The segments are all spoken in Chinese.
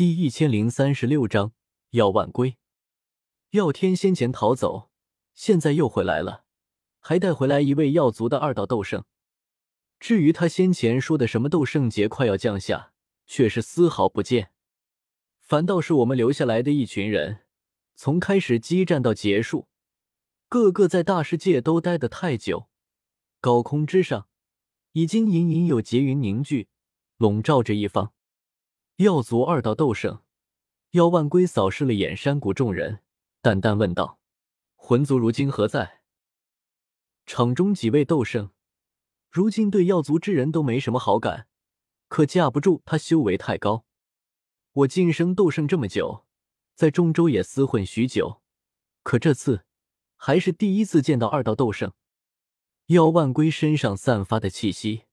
第一千零三十六章药万归。药天先前逃走，现在又回来了，还带回来一位药族的二道斗圣。至于他先前说的什么斗圣劫快要降下，却是丝毫不见。反倒是我们留下来的一群人，从开始激战到结束，个个在大世界都待得太久，高空之上已经隐隐有劫云凝聚，笼罩着一方。药族二道斗圣，药万归扫视了眼山谷众人，淡淡问道：“魂族如今何在？”场中几位斗圣，如今对药族之人都没什么好感，可架不住他修为太高。我晋升斗圣这么久，在中州也厮混许久，可这次还是第一次见到二道斗圣。药万归身上散发的气息，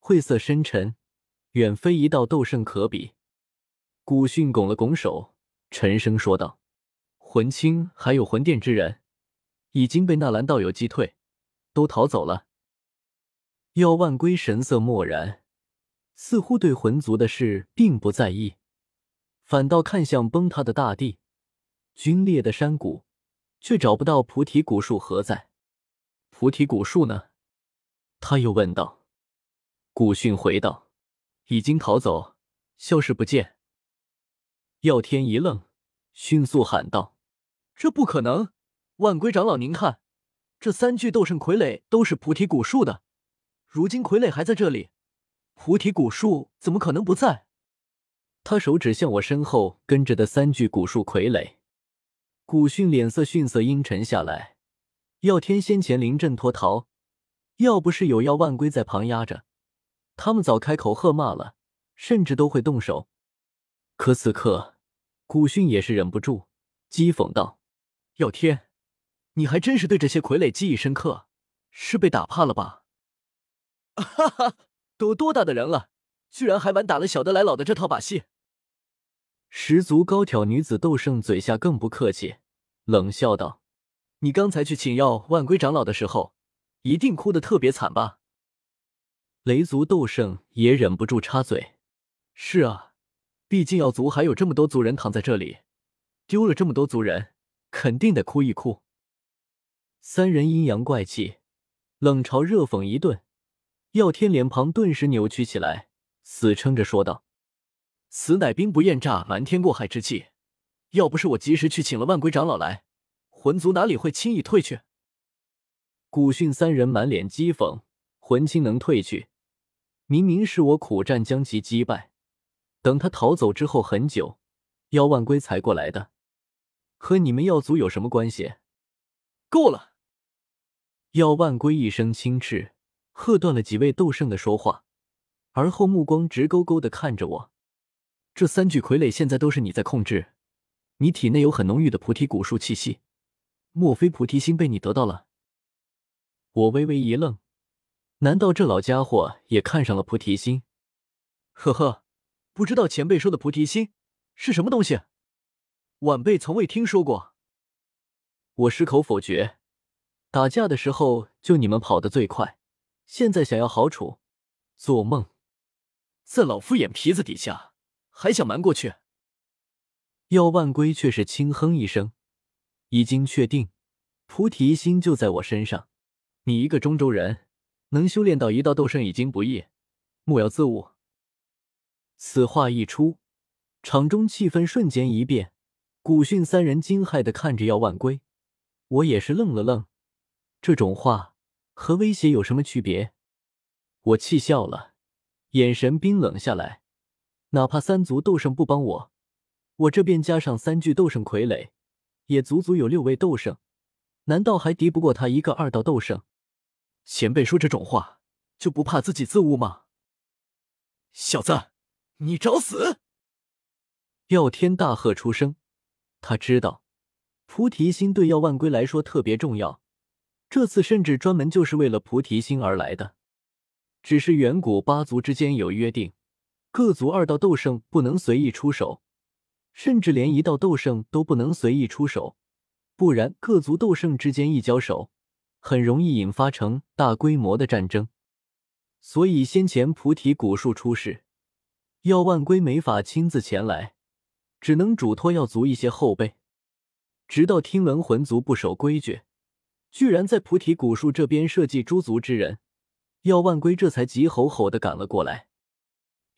晦涩深沉，远非一道斗圣可比。古训拱了拱手，沉声说道：“魂清还有魂殿之人，已经被纳兰道友击退，都逃走了。”药万归神色漠然，似乎对魂族的事并不在意，反倒看向崩塌的大地、龟裂的山谷，却找不到菩提古树何在。菩提古树呢？他又问道。古训回道：“已经逃走，消失不见。”耀天一愣，迅速喊道：“这不可能！万龟长老，您看，这三具斗圣傀儡都是菩提古树的，如今傀儡还在这里，菩提古树怎么可能不在？”他手指向我身后跟着的三具古树傀儡。古训脸色逊色阴沉下来。耀天先前临阵脱逃，要不是有药万龟在旁压着，他们早开口喝骂了，甚至都会动手。可此刻。古训也是忍不住讥讽道：“耀天，你还真是对这些傀儡记忆深刻，是被打怕了吧？”哈哈，都多大的人了，居然还玩打了小的来老的这套把戏！十足高挑女子斗圣嘴下更不客气，冷笑道：“你刚才去请药万归长老的时候，一定哭得特别惨吧？”雷族斗圣也忍不住插嘴：“是啊。”毕竟药族还有这么多族人躺在这里，丢了这么多族人，肯定得哭一哭。三人阴阳怪气，冷嘲热讽一顿。药天脸庞顿时扭曲起来，死撑着说道：“此乃兵不厌诈、瞒天过海之计。要不是我及时去请了万龟长老来，魂族哪里会轻易退去？”古训三人满脸讥讽：“魂清能退去，明明是我苦战将其击败。”等他逃走之后很久，妖万龟才过来的，和你们药族有什么关系？够了！妖万龟一声轻斥，喝断了几位斗圣的说话，而后目光直勾勾的看着我。这三具傀儡现在都是你在控制，你体内有很浓郁的菩提古树气息，莫非菩提心被你得到了？我微微一愣，难道这老家伙也看上了菩提心？呵呵。不知道前辈说的菩提心是什么东西，晚辈从未听说过。我矢口否决。打架的时候就你们跑得最快，现在想要好处，做梦！在老夫眼皮子底下还想瞒过去？药万归却是轻哼一声，已经确定菩提心就在我身上。你一个中州人，能修炼到一道斗圣已经不易，莫要自误。此话一出，场中气氛瞬间一变。古训三人惊骇的看着药万归，我也是愣了愣。这种话和威胁有什么区别？我气笑了，眼神冰冷下来。哪怕三族斗圣不帮我，我这边加上三具斗圣傀儡，也足足有六位斗圣，难道还敌不过他一个二道斗圣？前辈说这种话，就不怕自己自误吗？小子！你找死！耀天大喝出声，他知道菩提心对药万归来说特别重要，这次甚至专门就是为了菩提心而来的。只是远古八族之间有约定，各族二道斗圣不能随意出手，甚至连一道斗圣都不能随意出手，不然各族斗圣之间一交手，很容易引发成大规模的战争。所以先前菩提古树出事。药万归没法亲自前来，只能嘱托药族一些后辈。直到听闻魂族不守规矩，居然在菩提古树这边设计诸族之人，药万龟这才急吼吼的赶了过来。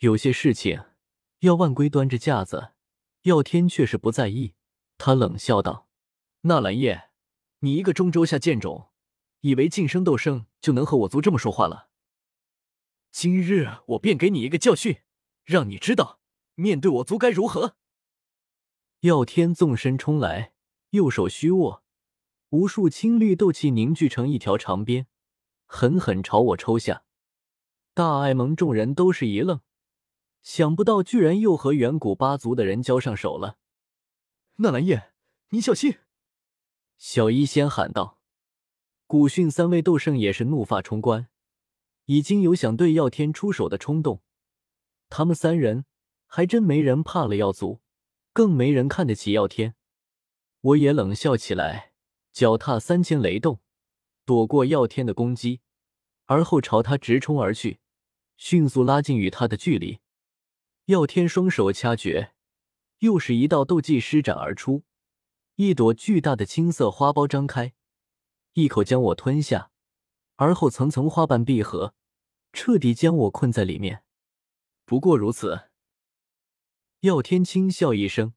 有些事情，药万龟端着架子，药天却是不在意。他冷笑道：“纳兰叶，你一个中州下贱种，以为晋升斗圣就能和我族这么说话了？今日我便给你一个教训，让你知道面对我族该如何。”耀天纵身冲来，右手虚握，无数青绿斗气凝聚成一条长鞭，狠狠朝我抽下。大爱盟众人都是一愣。想不到，居然又和远古八族的人交上手了。纳兰叶，你小心！小医仙喊道。古训三位斗圣也是怒发冲冠，已经有想对耀天出手的冲动。他们三人还真没人怕了药族，更没人看得起药天。我也冷笑起来，脚踏三千雷动，躲过药天的攻击，而后朝他直冲而去，迅速拉近与他的距离。药天双手掐诀，又是一道斗技施展而出，一朵巨大的青色花苞张开，一口将我吞下，而后层层花瓣闭合，彻底将我困在里面。不过如此。耀天轻笑一声，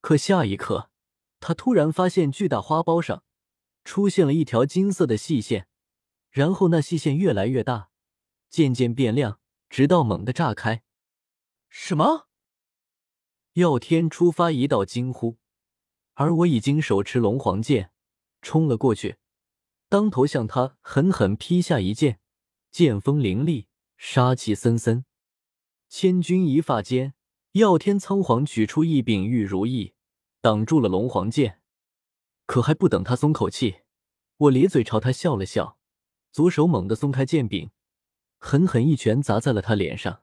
可下一刻，他突然发现巨大花苞上出现了一条金色的细线，然后那细线越来越大，渐渐变亮，直到猛地炸开。什么？耀天出发一道惊呼，而我已经手持龙皇剑冲了过去，当头向他狠狠劈下一剑，剑锋凌厉，杀气森森。千钧一发间，耀天仓皇取出一柄玉如意，挡住了龙皇剑。可还不等他松口气，我咧嘴朝他笑了笑，左手猛地松开剑柄，狠狠一拳砸在了他脸上。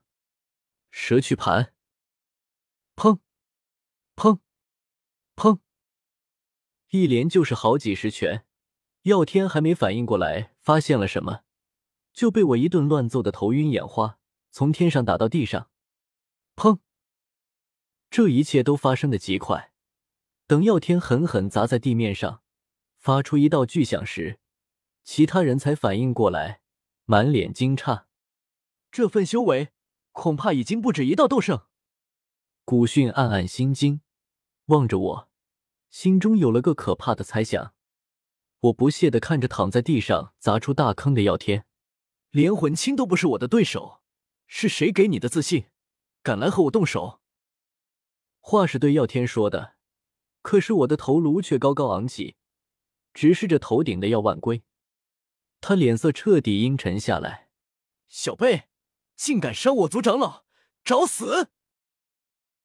蛇去盘，砰，砰，砰，一连就是好几十拳。耀天还没反应过来，发现了什么，就被我一顿乱揍的头晕眼花，从天上打到地上。砰！这一切都发生的极快。等耀天狠狠砸在地面上，发出一道巨响时，其他人才反应过来，满脸惊诧。这份修为。恐怕已经不止一道斗圣。古训暗暗心惊，望着我，心中有了个可怕的猜想。我不屑的看着躺在地上砸出大坑的耀天，连魂青都不是我的对手，是谁给你的自信，敢来和我动手？话是对耀天说的，可是我的头颅却高高昂起，直视着头顶的耀万归。他脸色彻底阴沉下来，小辈。竟敢伤我族长老，找死！